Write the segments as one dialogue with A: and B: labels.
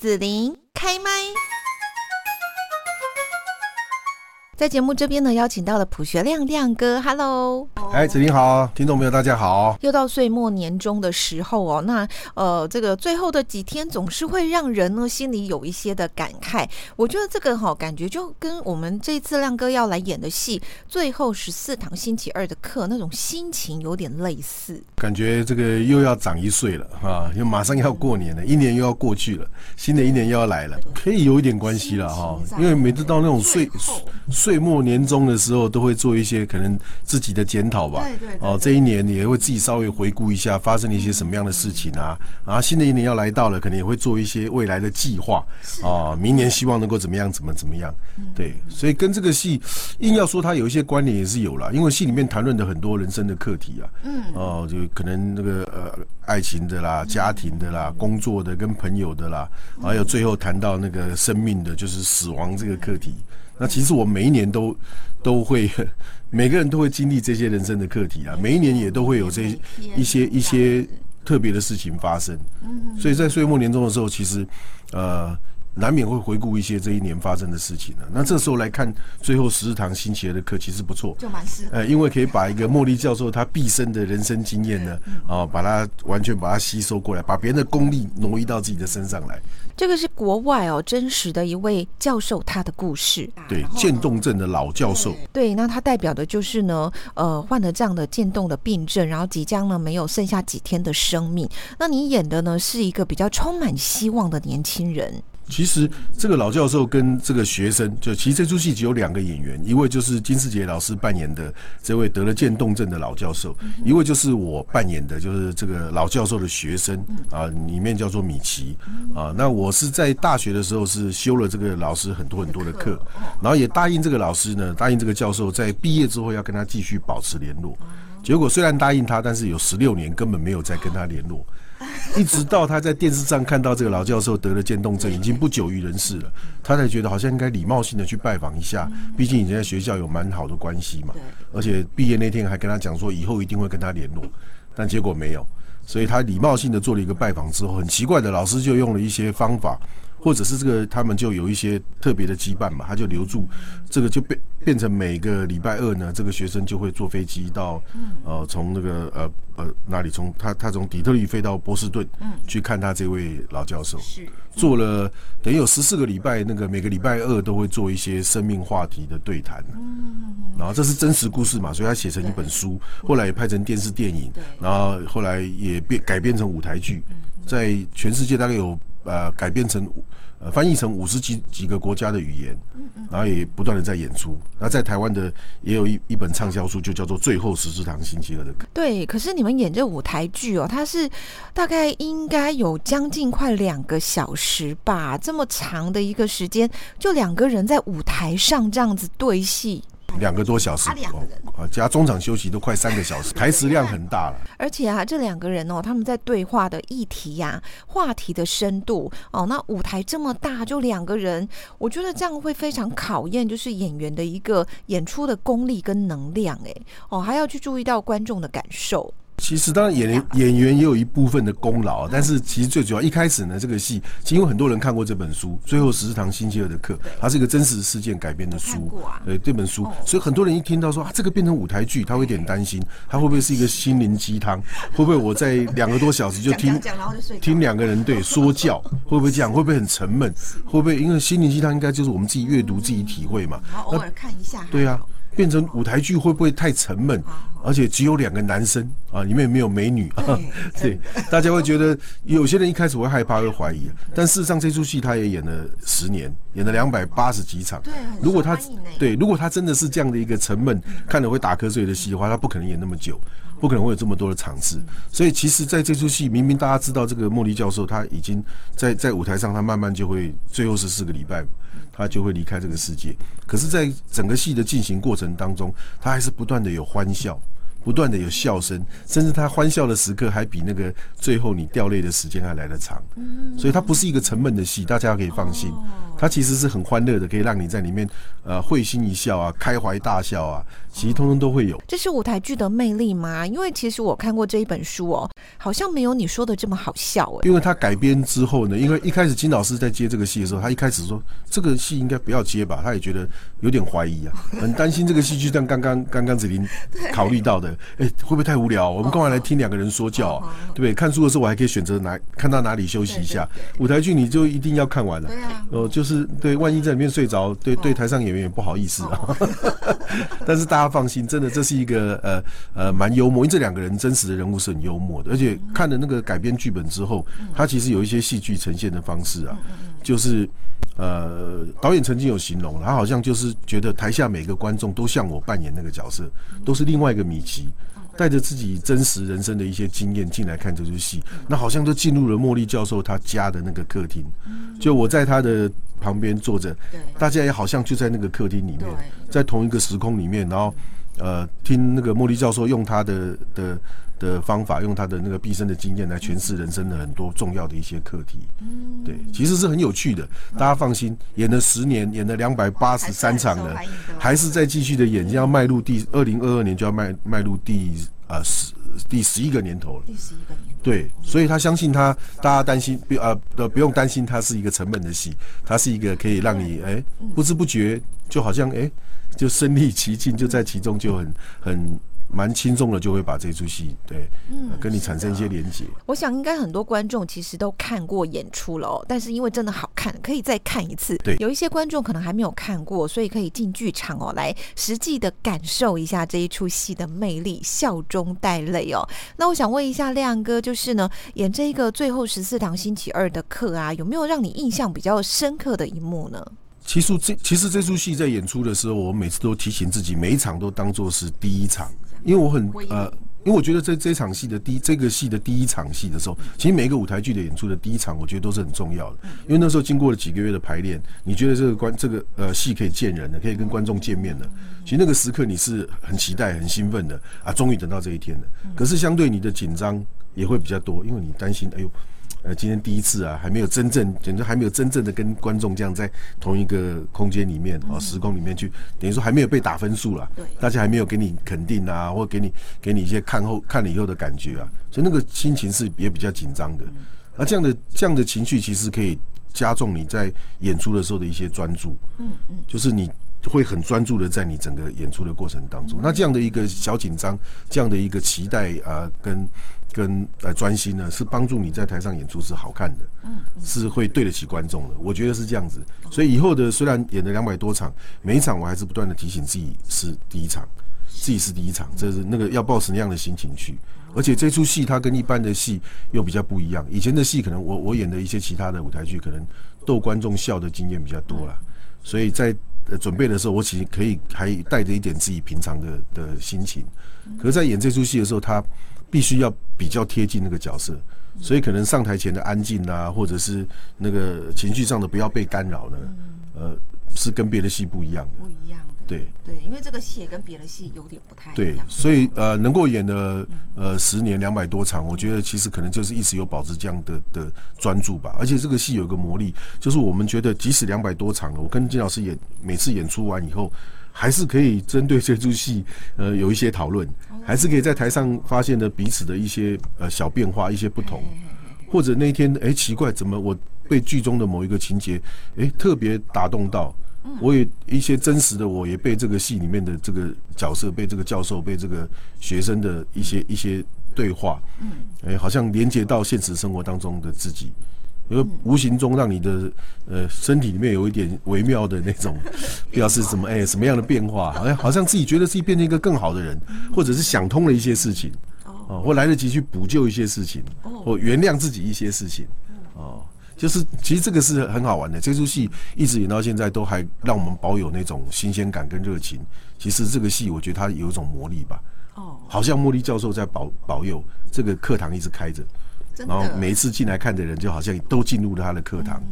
A: 子琳开麦。在节目这边呢，邀请到了朴学亮亮哥，Hello，
B: 哎，子琳好，听众朋友大家好。
A: 又到岁末年终的时候哦，那呃，这个最后的几天总是会让人呢心里有一些的感慨。我觉得这个哈，感觉就跟我们这次亮哥要来演的戏《最后十四堂星期二的课》那种心情有点类似。
B: 感觉这个又要长一岁了啊，又马上要过年了，一年又要过去了，新的一年又要来了，可以有一点关系了哈。因为每次到那种岁岁。岁末年终的时候，都会做一些可能自己的检讨吧。
A: 对对。哦，
B: 这一年你也会自己稍微回顾一下，发生了一些什么样的事情啊？然后，新的一年要来到了，可能也会做一些未来的计划。啊，明年希望能够怎么样？怎么怎么样？对，所以跟这个戏硬要说它有一些关联也是有了，因为戏里面谈论的很多人生的课题啊。嗯。哦，就可能那个呃，爱情的啦，家庭的啦，工作的，跟朋友的啦，还有最后谈到那个生命的，就是死亡这个课题。那其实我每一年都都会，每个人都会经历这些人生的课题啊，每一年也都会有这一些一些特别的事情发生。所以在岁末年终的时候，其实呃。难免会回顾一些这一年发生的事情呢。那这时候来看最后十日堂新起来的课，其实不错，
A: 就蛮适合。
B: 呃，因为可以把一个茉莉教授他毕生的人生经验呢，啊，把它完全把它吸收过来，把别人的功力挪移到自己的身上来。
A: 这个是国外哦，真实的一位教授他的故事。
B: 对，渐冻症的老教授。
A: 对，那他代表的就是呢，呃，患了这样的渐冻的病症，然后即将呢没有剩下几天的生命。那你演的呢是一个比较充满希望的年轻人。
B: 其实这个老教授跟这个学生，就其实这出戏只有两个演员，一位就是金世杰老师扮演的这位得了渐冻症的老教授，一位就是我扮演的，就是这个老教授的学生啊，里面叫做米奇啊。那我是在大学的时候是修了这个老师很多很多的课，然后也答应这个老师呢，答应这个教授在毕业之后要跟他继续保持联络。结果虽然答应他，但是有十六年根本没有再跟他联络。一直到他在电视上看到这个老教授得了渐冻症，已经不久于人世了，他才觉得好像应该礼貌性的去拜访一下，毕竟已经在学校有蛮好的关系嘛。而且毕业那天还跟他讲说以后一定会跟他联络，但结果没有，所以他礼貌性的做了一个拜访之后，很奇怪的老师就用了一些方法。或者是这个他们就有一些特别的羁绊嘛，他就留住这个就变变成每个礼拜二呢，这个学生就会坐飞机到呃从那个呃呃哪里从他他从底特律飞到波士顿去看他这位老教授，是。做了等于有十四个礼拜，那个每个礼拜二都会做一些生命话题的对谈，然后这是真实故事嘛，所以他写成一本书，后来也拍成电视电影，然后后来也变改编成舞台剧，在全世界大概有。呃，改编成呃翻译成五十几几个国家的语言，然后也不断的在演出。那在台湾的也有一一本畅销书，就叫做《最后十四堂星期二的歌》。
A: 对，可是你们演这舞台剧哦，它是大概应该有将近快两个小时吧，这么长的一个时间，就两个人在舞台上这样子对戏。
B: 两个多小时，啊，加中场休息都快三个小时，台词量很大了。
A: 而且啊，这两个人哦，他们在对话的议题呀、话题的深度哦，那舞台这么大，就两个人，我觉得这样会非常考验，就是演员的一个演出的功力跟能量，哎，哦，还要去注意到观众的感受。
B: 其实当然演演员也有一部分的功劳，但是其实最主要一开始呢，这个戏其实因为很多人看过这本书《最后十四堂星期二的课》，它是一个真实事件改编的书，对这本书，所以很多人一听到说啊这个变成舞台剧，他会有点担心，他会不会是一个心灵鸡汤？会不会我在两个多小时就 听听两个人对说教？会不会这样？会不会很沉闷？会不会因为心灵鸡汤应该就是我们自己阅读自己体会嘛？
A: 偶尔看一下，
B: 对呀。变成舞台剧会不会太沉闷？而且只有两个男生啊，里面没有美女啊。对，大家会觉得有些人一开始会害怕，会怀疑。但事实上，这出戏他也演了十年，演了两百八十几场。
A: 对，
B: 如果他对，如果他真的是这样的一个沉闷、看了会打瞌睡的戏的话，他不可能演那么久，不可能会有这么多的场次。所以，其实在这出戏，明明大家知道这个莫莉教授他已经在在舞台上，他慢慢就会最后十四个礼拜。他就会离开这个世界，可是，在整个戏的进行过程当中，他还是不断的有欢笑，不断的有笑声，甚至他欢笑的时刻还比那个最后你掉泪的时间还来得长。所以它不是一个沉闷的戏，大家可以放心。它其实是很欢乐的，可以让你在里面呃会心一笑啊，开怀大笑啊，其实通通都会有。
A: 这是舞台剧的魅力吗？因为其实我看过这一本书哦，好像没有你说的这么好笑哎。
B: 因为他改编之后呢，因为一开始金老师在接这个戏的时候，他一开始说这个戏应该不要接吧，他也觉得有点怀疑啊，很担心这个戏就像刚刚刚刚子琳考虑到的，哎，会不会太无聊？我们干嘛来听两个人说教啊？对不对？看书的时候我还可以选择哪看到哪里休息一下，舞台剧你就一定要看完了。
A: 对啊，
B: 哦，就是。是对，万一在里面睡着，对对，台上演员也不好意思啊。但是大家放心，真的这是一个呃呃蛮幽默，因为这两个人真实的人物是很幽默的，而且看了那个改编剧本之后，他其实有一些戏剧呈现的方式啊，就是呃导演曾经有形容，他好像就是觉得台下每个观众都像我扮演那个角色，都是另外一个米奇。带着自己真实人生的一些经验进来看这出戏，那好像就进入了茉莉教授他家的那个客厅。就我在他的旁边坐着，大家也好像就在那个客厅里面，在同一个时空里面，然后呃，听那个茉莉教授用他的的的方法，用他的那个毕生的经验来诠释人生的很多重要的一些课题。对，其实是很有趣的。大家放心，演了十年，演了两百八十三场了，还是在继续的演，要迈入第二零二二年就要迈迈入第呃十第十一个年头了。
A: 第十一个年头，
B: 对，所以他相信他，大家担心不呃的不用担心，它是一个成本的戏，它是一个可以让你哎不知不觉就好像哎就身临其境，就在其中就很很。蛮轻松的，就会把这出戏对，嗯，跟你产生一些连接。
A: 我想应该很多观众其实都看过演出了哦，但是因为真的好看，可以再看一次。
B: 对，
A: 有一些观众可能还没有看过，所以可以进剧场哦，来实际的感受一下这一出戏的魅力，笑中带泪哦。那我想问一下亮哥，就是呢，演这一个最后十四堂星期二的课啊，有没有让你印象比较深刻的一幕呢？
B: 其实这其实这出戏在演出的时候，我每次都提醒自己，每一场都当做是第一场。因为我很呃，因为我觉得在这场戏的第这个戏的第一场戏的时候，其实每一个舞台剧的演出的第一场，我觉得都是很重要的。因为那时候经过了几个月的排练，你觉得这个观这个呃戏可以见人的，可以跟观众见面的，其实那个时刻你是很期待、很兴奋的啊，终于等到这一天了。可是相对你的紧张也会比较多，因为你担心，哎呦。呃，今天第一次啊，还没有真正，简直还没有真正的跟观众这样在同一个空间里面啊，时空里面去，等于说还没有被打分数了，
A: 对，
B: 大家还没有给你肯定啊，或给你给你一些看后看了以后的感觉啊，所以那个心情是也比较紧张的。那这样的这样的情绪其实可以加重你在演出的时候的一些专注，嗯嗯，就是你会很专注的在你整个演出的过程当中。那这样的一个小紧张，这样的一个期待啊，跟。跟呃专心呢，是帮助你在台上演出是好看的，嗯，是会对得起观众的。我觉得是这样子，所以以后的虽然演了两百多场，每一场我还是不断的提醒自己是第一场，自己是第一场，这是那个要抱什么样的心情去。而且这出戏它跟一般的戏又比较不一样。以前的戏可能我我演的一些其他的舞台剧，可能逗观众笑的经验比较多了，所以在准备的时候，我其实可以还带着一点自己平常的的心情。可是，在演这出戏的时候，他。必须要比较贴近那个角色，所以可能上台前的安静啊，或者是那个情绪上的不要被干扰呢，呃，是跟别的戏不一样的。
A: 不一样的。
B: 对
A: 对，因为这个戏跟别的戏有点不太一
B: 样。对，所以呃，能够演了呃十年两百多场，我觉得其实可能就是一直有保持这样的的专注吧。而且这个戏有个魔力，就是我们觉得即使两百多场了，我跟金老师演每次演出完以后。还是可以针对这出戏，呃，有一些讨论，还是可以在台上发现的彼此的一些呃小变化、一些不同，或者那天哎奇怪，怎么我被剧中的某一个情节哎特别打动到，我也一些真实的我也被这个戏里面的这个角色、被这个教授、被这个学生的一些一些对话，嗯，哎，好像连接到现实生活当中的自己。因为无形中让你的呃身体里面有一点微妙的那种，不知道是什么哎什么样的变化，好像好像自己觉得自己变成一个更好的人，或者是想通了一些事情，哦，或来得及去补救一些事情，或原谅自己一些事情，哦，就是其实这个是很好玩的。这出戏一直演到现在，都还让我们保有那种新鲜感跟热情。其实这个戏我觉得它有一种魔力吧，哦，好像茉莉教授在保保佑这个课堂一直开着。然后每一次进来看的人，就好像都进入了他的课堂，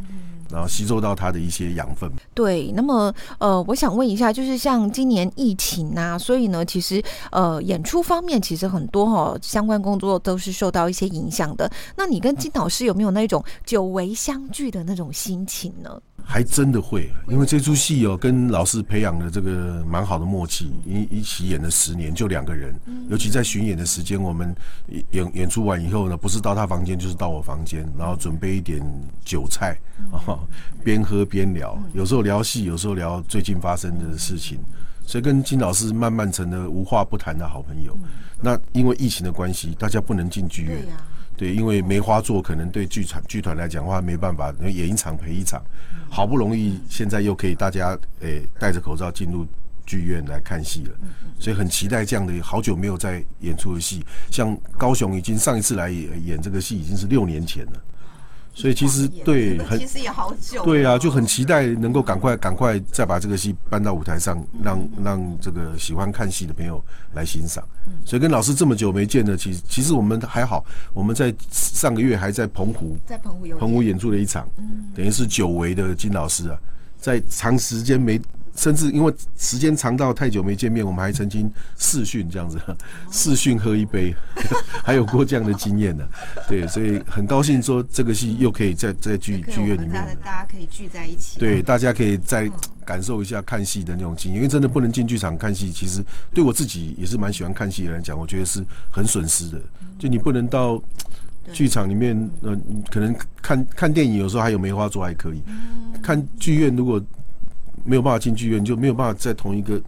B: 然后吸收到他的一些养分。
A: 对，那么呃，我想问一下，就是像今年疫情啊，所以呢，其实呃，演出方面其实很多哈，相关工作都是受到一些影响的。那你跟金老师有没有那种久违相聚的那种心情呢？
B: 还真的会，因为这出戏哦，跟老师培养了这个蛮好的默契，一一起演了十年，就两个人，尤其在巡演的时间，我们演演出完以后呢，不是到他房间，就是到我房间，然后准备一点酒菜，啊，边喝边聊，有时候聊戏，有时候聊最近发生的事情，所以跟金老师慢慢成了无话不谈的好朋友。那因为疫情的关系，大家不能进剧院。对，因为梅花座可能对剧团剧团来讲的话没办法，演一场赔一场，好不容易现在又可以大家诶戴着口罩进入剧院来看戏了，所以很期待这样的好久没有在演出的戏，像高雄已经上一次来演演这个戏已经是六年前了。所以其实对，
A: 很其实也好久。
B: 对啊，就很期待能够赶快赶快再把这个戏搬到舞台上，让让这个喜欢看戏的朋友来欣赏。所以跟老师这么久没见呢，其实其实我们还好，我们在上个月还在澎湖，
A: 在澎湖
B: 澎湖演出了一场，等于是久违的金老师啊，在长时间没。甚至因为时间长到太久没见面，我们还曾经试训这样子，试训喝一杯，还有过这样的经验呢。对，所以很高兴说这个戏又可以在在剧剧院里面，
A: 大家可以聚在一起。
B: 对，大家可以再感受一下看戏的那种经验，因为真的不能进剧场看戏，其实对我自己也是蛮喜欢看戏的人讲，我觉得是很损失的。就你不能到剧场里面，呃，可能看看电影有时候还有梅花座还可以，看剧院如果。没有办法进剧院，就没有办法在同一个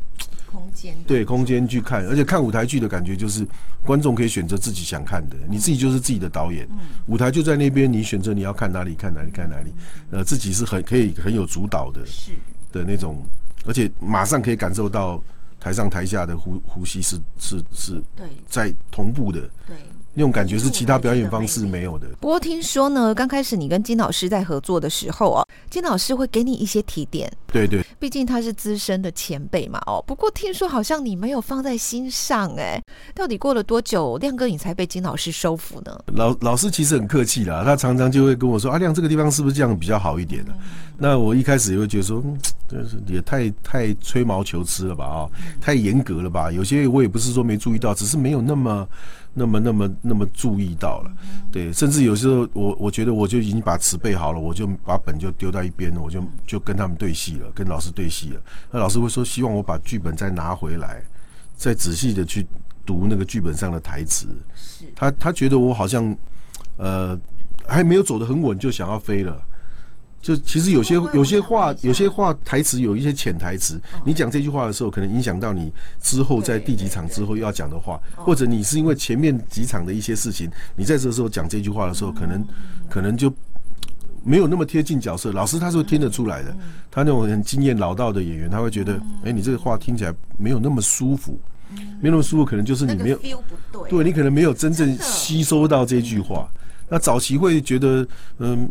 A: 空间。
B: 对空间去看，而且看舞台剧的感觉就是观众可以选择自己想看的，你自己就是自己的导演，舞台就在那边，你选择你要看哪里看哪里看哪里，呃，自己是很可以很有主导的，
A: 是。
B: 的那种，而且马上可以感受到台上台下的呼呼吸是是是，
A: 对，
B: 在同步的，
A: 对。
B: 那种感觉是其他表演方式没有的。
A: 不过听说呢，刚开始你跟金老师在合作的时候哦，金老师会给你一些提点。
B: 对对，
A: 毕竟他是资深的前辈嘛。哦，不过听说好像你没有放在心上哎。到底过了多久，亮哥你才被金老师收服呢？
B: 老老师其实很客气啦，他常常就会跟我说：“阿亮，这个地方是不是这样比较好一点呢？”那我一开始也会觉得说：“真是也太太吹毛求疵了吧？啊，太严格了吧？有些我也不是说没注意到，只是没有那么。”那么那么那么注意到了，对，甚至有时候我我觉得我就已经把词背好了，我就把本就丢在一边了，我就就跟他们对戏了，跟老师对戏了。那老师会说希望我把剧本再拿回来，再仔细的去读那个剧本上的台词。他他觉得我好像呃还没有走得很稳，就想要飞了。就其实有些有些话有些话台词有一些潜台词，你讲这句话的时候，可能影响到你之后在第几场之后要讲的话，或者你是因为前面几场的一些事情，你在这时候讲这句话的时候，可能可能就没有那么贴近角色。老师他是会听得出来的，他那种很经验老道的演员，他会觉得，哎，你这个话听起来没有那么舒服，没那么舒服，可能就是你没有对，你可能没有真正吸收到这句话。那早期会觉得，嗯。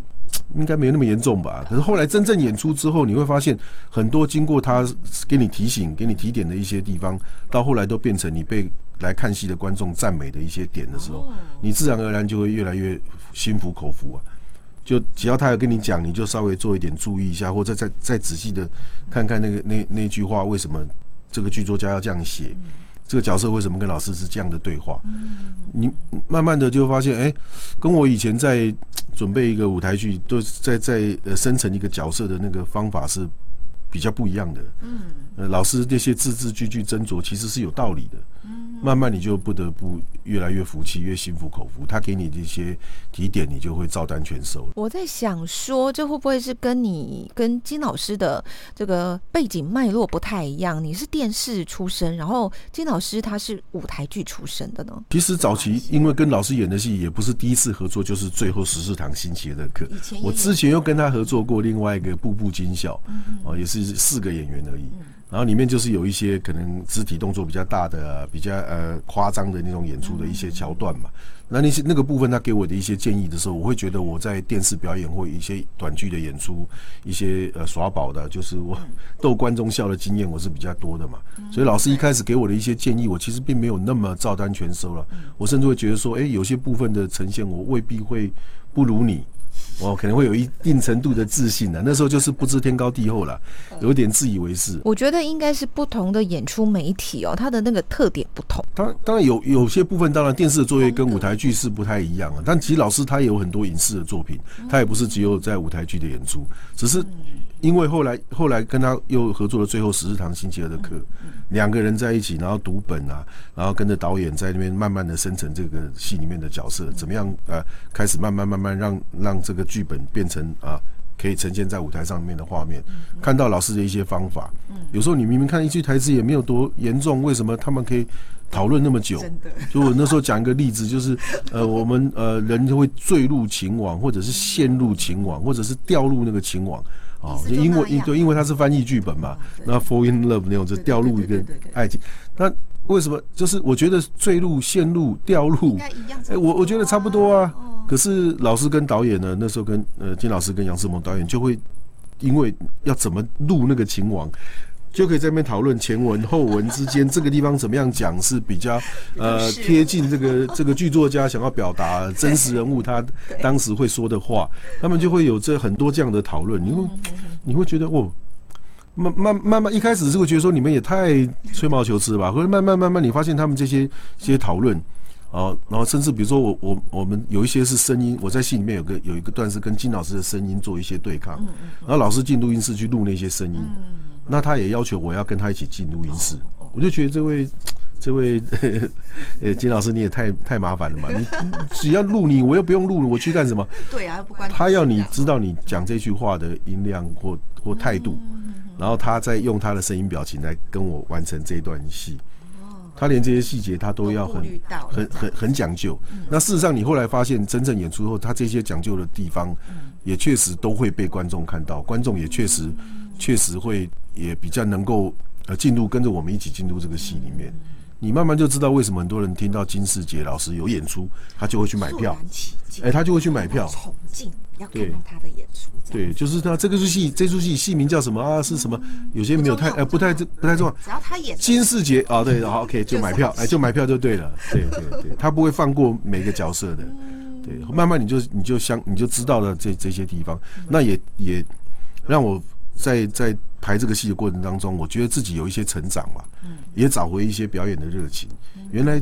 B: 应该没那么严重吧？可是后来真正演出之后，你会发现很多经过他给你提醒、给你提点的一些地方，到后来都变成你被来看戏的观众赞美的一些点的时候，你自然而然就会越来越心服口服啊。就只要他有跟你讲，你就稍微做一点注意一下，或者再再仔细的看看那个那那句话，为什么这个剧作家要这样写？这个角色为什么跟老师是这样的对话？你慢慢的就发现，哎，跟我以前在准备一个舞台剧，都在在呃生成一个角色的那个方法是比较不一样的。嗯，呃，老师那些字字句句斟酌，其实是有道理的。嗯慢慢你就不得不越来越服气，越心服口服。他给你这些提点，你就会照单全收。
A: 我在想说，这会不会是跟你跟金老师的这个背景脉络不太一样？你是电视出身，然后金老师他是舞台剧出身的呢？
B: 其实早期因为跟老师演的戏也不是第一次合作，就是最后十四堂星期的课。我之前又跟他合作过另外一个《步步惊笑》，哦，也是四个演员而已。然后里面就是有一些可能肢体动作比较大的、比较呃夸张的那种演出的一些桥段嘛。那那些那个部分，他给我的一些建议的时候，我会觉得我在电视表演或一些短剧的演出，一些呃耍宝的，就是我逗观众笑的经验，我是比较多的嘛。所以老师一开始给我的一些建议，我其实并没有那么照单全收了。我甚至会觉得说，哎，有些部分的呈现，我未必会不如你。我可能会有一定程度的自信的。那时候就是不知天高地厚了，有点自以为是。
A: 我觉得应该是不同的演出媒体哦，它的那个特点不同。
B: 当当然有有些部分，当然电视的作业跟舞台剧是不太一样啊。但其实老师他也有很多影视的作品，他也不是只有在舞台剧的演出，只是。因为后来后来跟他又合作了最后十四堂星期二的课，两个人在一起，然后读本啊，然后跟着导演在那边慢慢的生成这个戏里面的角色，怎么样呃，开始慢慢慢慢让让这个剧本变成啊可以呈现在舞台上面的画面，看到老师的一些方法，有时候你明明看一句台词也没有多严重，为什么他们可以讨论那么久？就我那时候讲一个例子，就是 呃我们呃人就会坠入情网，或者是陷入情网，或者是掉入那个情网。
A: 哦，就
B: 因为因对，因为它是翻译剧本嘛，那 fall in love 那种就掉入一个爱情。那为什么？就是我觉得坠入、陷入、掉入，
A: 哎，
B: 我我觉得差不多啊。可是老师跟导演呢，那时候跟呃金老师跟杨志萌导演就会因为要怎么录那个情网。就可以在那边讨论前文后文之间这个地方怎么样讲是比较呃贴近这个这个剧作家想要表达真实人物他当时会说的话，他们就会有这很多这样的讨论。你会你会觉得哦，慢慢慢慢一开始是会觉得说你们也太吹毛求疵了吧？或者慢慢慢慢你发现他们这些这些讨论哦，然后甚至比如说我我我们有一些是声音，我在戏里面有个有一个段是跟金老师的声音做一些对抗，然后老师进录音室去录那些声音。那他也要求我要跟他一起进录音室，我就觉得这位这位 呃金老师你也太太麻烦了嘛！你只要录你，我又不用录了，我去干什么？
A: 对啊，不关
B: 他要你知道你讲这句话的音量或或态度，然后他再用他的声音表情来跟我完成这段戏。他连这些细节他都要很很很很讲究。那事实上你后来发现，真正演出后，他这些讲究的地方也确实都会被观众看到，观众也确实。确实会也比较能够呃进入跟着我们一起进入这个戏里面，你慢慢就知道为什么很多人听到金世杰老师有演出，他就会去买票，哎，他就会去买票。
A: 崇敬要看到他的演出。
B: 对，就是他这个出戏，这出戏戏名叫什么啊？是什么？有些没有太呃不太不太重要。
A: 只要他演
B: 金世杰啊，对，好 OK 就买票，哎，就买票就对了。对对对，他不会放过每个角色的。对，慢慢你就你就相你就知道了这这些地方，那也也让我。在在排这个戏的过程当中，我觉得自己有一些成长嘛，也找回一些表演的热情。原来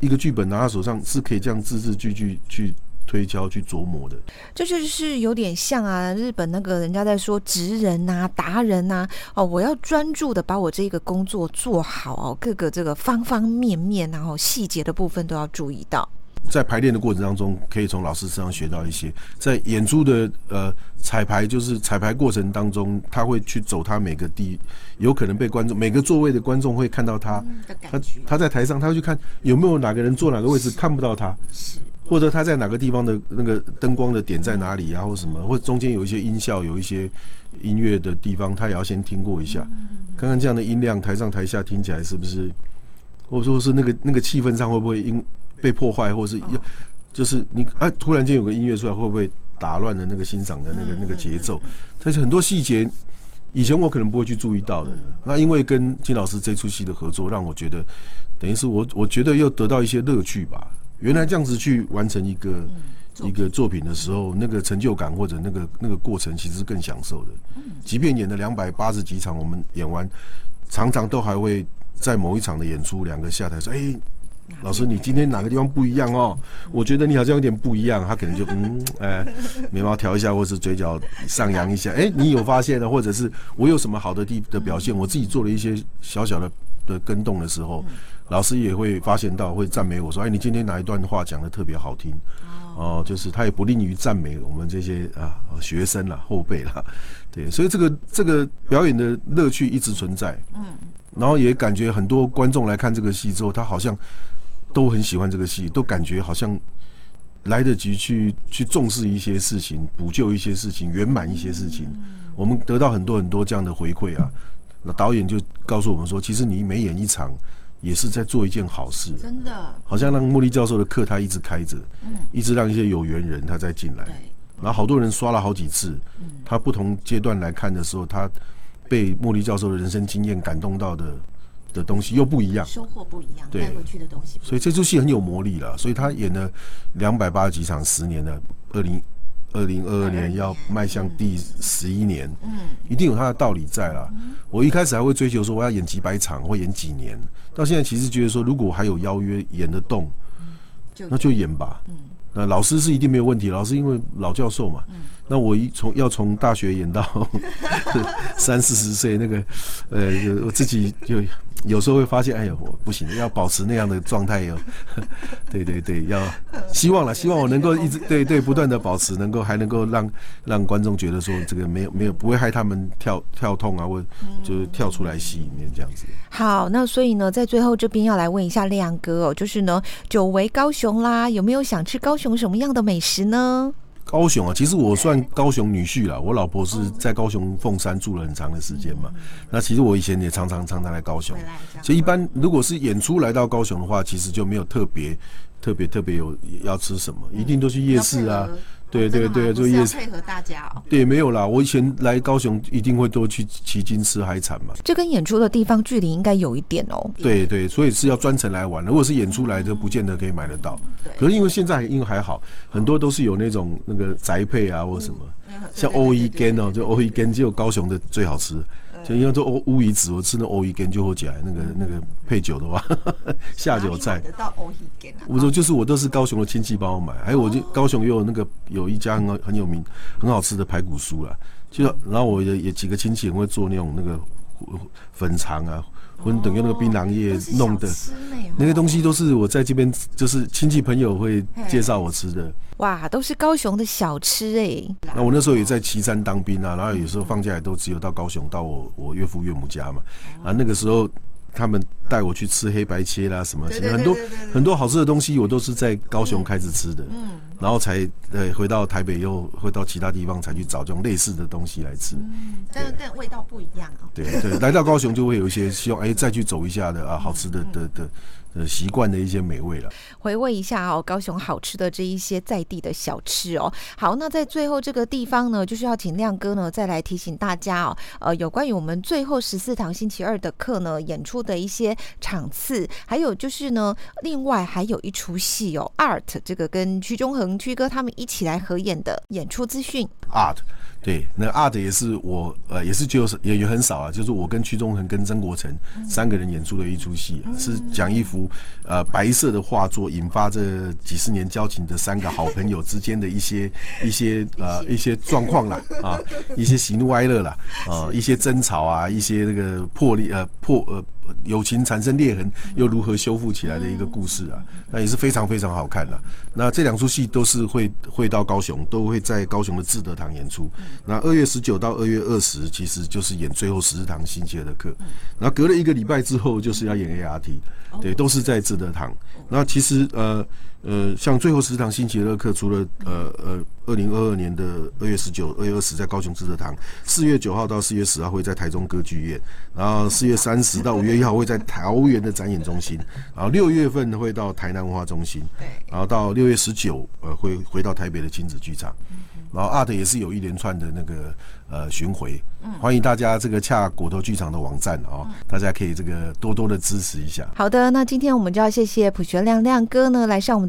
B: 一个剧本拿到手上是可以这样字字句句去推敲、去琢磨的。
A: 这就是有点像啊，日本那个人家在说职人呐、达人呐，哦，我要专注的把我这个工作做好哦，各个这个方方面面，然后细节的部分都要注意到。
B: 在排练的过程当中，可以从老师身上学到一些。在演出的呃彩排，就是彩排过程当中，他会去走他每个地，有可能被观众每个座位的观众会看到他。他他在台上，他会去看有没有哪个人坐哪个位置看不到他，或者他在哪个地方的那个灯光的点在哪里，然后什么，或者中间有一些音效，有一些音乐的地方，他也要先听过一下，看看这样的音量，台上台下听起来是不是，或者说是那个那个气氛上会不会因。被破坏，或者是要，就是你哎，突然间有个音乐出来，会不会打乱了那个欣赏的那个那个节奏？但是很多细节，以前我可能不会去注意到的。那因为跟金老师这出戏的合作，让我觉得，等于是我我觉得又得到一些乐趣吧。原来这样子去完成一个一个作品的时候，那个成就感或者那个那个过程，其实是更享受的。即便演了两百八十几场，我们演完，常常都还会在某一场的演出，两个下台说：“哎。”老师，你今天哪个地方不一样哦？我觉得你好像有点不一样。他可能就嗯，哎，眉毛调一下，或是嘴角上扬一下。哎，你有发现呢？或者是我有什么好的地的表现？我自己做了一些小小的的跟动的时候，老师也会发现到，会赞美我说：“哎，你今天哪一段话讲的特别好听？”哦，就是他也不吝于赞美我们这些啊学生啦、后辈啦。对，所以这个这个表演的乐趣一直存在。嗯，然后也感觉很多观众来看这个戏之后，他好像。都很喜欢这个戏，都感觉好像来得及去去重视一些事情，补救一些事情，圆满一些事情。我们得到很多很多这样的回馈啊。那导演就告诉我们说，其实你每演一场，也是在做一件好事。
A: 真的，
B: 好像让茉莉教授的课他一直开着，一直让一些有缘人他再进来。然后好多人刷了好几次，他不同阶段来看的时候，他被茉莉教授的人生经验感动到的。的东西又不一样，
A: 收获不一样，带回去的东西。
B: 所以这出戏很有魔力了。所以他演了两百八十几场，十年了。二零二零二二年要迈向第十一年，
A: 嗯，
B: 一定有他的道理在啦。我一开始还会追求说我要演几百场或演几年，到现在其实觉得说如果还有邀约演得动，
A: 就
B: 那就演吧。那老师是一定没有问题，老师因为老教授嘛。那我一从要从大学演到 三四十岁，那个呃，我自己就有时候会发现，哎呦，我不行，要保持那样的状态哟。对对对，要希望了，希望我能够一直对对不断的保持，能够还能够让让观众觉得说这个没有没有不会害他们跳跳痛啊，或就是跳出来戏里面这样子。
A: 好，那所以呢，在最后这边要来问一下亮哥哦，就是呢，久违高雄啦，有没有想吃高雄什么样的美食呢？
B: 高雄啊，其实我算高雄女婿了。我老婆是在高雄凤山住了很长的时间嘛。那其实我以前也常常常常来高雄。所以一般如果是演出来到高雄的话，其实就没有特别特别特别有要吃什么，一定都去夜市啊。对对对，就夜市
A: 配合大家哦。
B: 对，没有啦。我以前来高雄一定会多去旗津吃海产嘛。
A: 这跟演出的地方距离应该有一点哦。
B: 对对，所以是要专程来玩。如果是演出来就不见得可以买得到。可是因为现在因为还好，很多都是有那种那个宅配啊或什么，像欧一根哦，就欧一根只有高雄的最好吃。就因为做乌乌鱼子，我吃那欧鱼羹就会起来。那个那个配酒的话，下酒菜。
A: 得到欧一根啊？
B: 我说就是我都是高雄的亲戚帮我买，还有我就高雄也有那个有一家很很有名、很好吃的排骨酥啦。就然后我也也几个亲戚很会做那种那个粉肠啊。或等用那个槟榔叶弄的，那个东西都是我在这边就是亲戚朋友会介绍我吃的。
A: 哇，都是高雄的小吃哎。
B: 那我那时候也在岐山当兵啊，然后有时候放假也都只有到高雄到我我岳父岳母家嘛。啊，那个时候他们带我去吃黑白切啦什么，很多很多好吃的东西我都是在高雄开始吃的。嗯。然后才呃回到台北，又回到其他地方才去找这种类似的东西来吃。
A: 嗯，但但味道不一样哦。
B: 对对，来到高雄就会有一些希望，哎，再去走一下的啊，好吃的的的。呃，习惯的一些美味了。
A: 回味一下哦，高雄好吃的这一些在地的小吃哦。好，那在最后这个地方呢，就是要请亮哥呢再来提醒大家哦，呃，有关于我们最后十四堂星期二的课呢演出的一些场次，还有就是呢，另外还有一出戏哦，Art 这个跟屈中恒屈哥他们一起来合演的演出资讯。
B: Art。对，那 art 也是我呃，也是就是演员很少啊，就是我跟屈中恒跟曾国成三个人演出的一出戏，是讲一幅呃白色的画作，引发这几十年交情的三个好朋友之间的一些一些呃一些状况啦啊，一些喜怒哀乐啦啊，一些争吵啊，一些那个破裂呃破呃。友情产生裂痕，又如何修复起来的一个故事啊？那也是非常非常好看的。那这两出戏都是会会到高雄，都会在高雄的志德堂演出。那二月十九到二月二十，其实就是演最后十四堂新杰的课。然后隔了一个礼拜之后，就是要演 ART，对，都是在志德堂。那其实呃。呃，像最后十堂星期二课，除了呃呃，二零二二年的二月十九、二月二十在高雄知德堂，四月九号到四月十号会在台中歌剧院，然后四月三十到五月一号会在桃园的展演中心，然后六月份会到台南文化中心，对，然后到六月十九呃会回到台北的亲子剧场。然后 art 也是有一连串的那个呃巡回，欢迎大家这个洽骨头剧场的网站哦，大家可以这个多多的支持一下。
A: 好的，那今天我们就要谢谢普学亮亮哥呢来上我们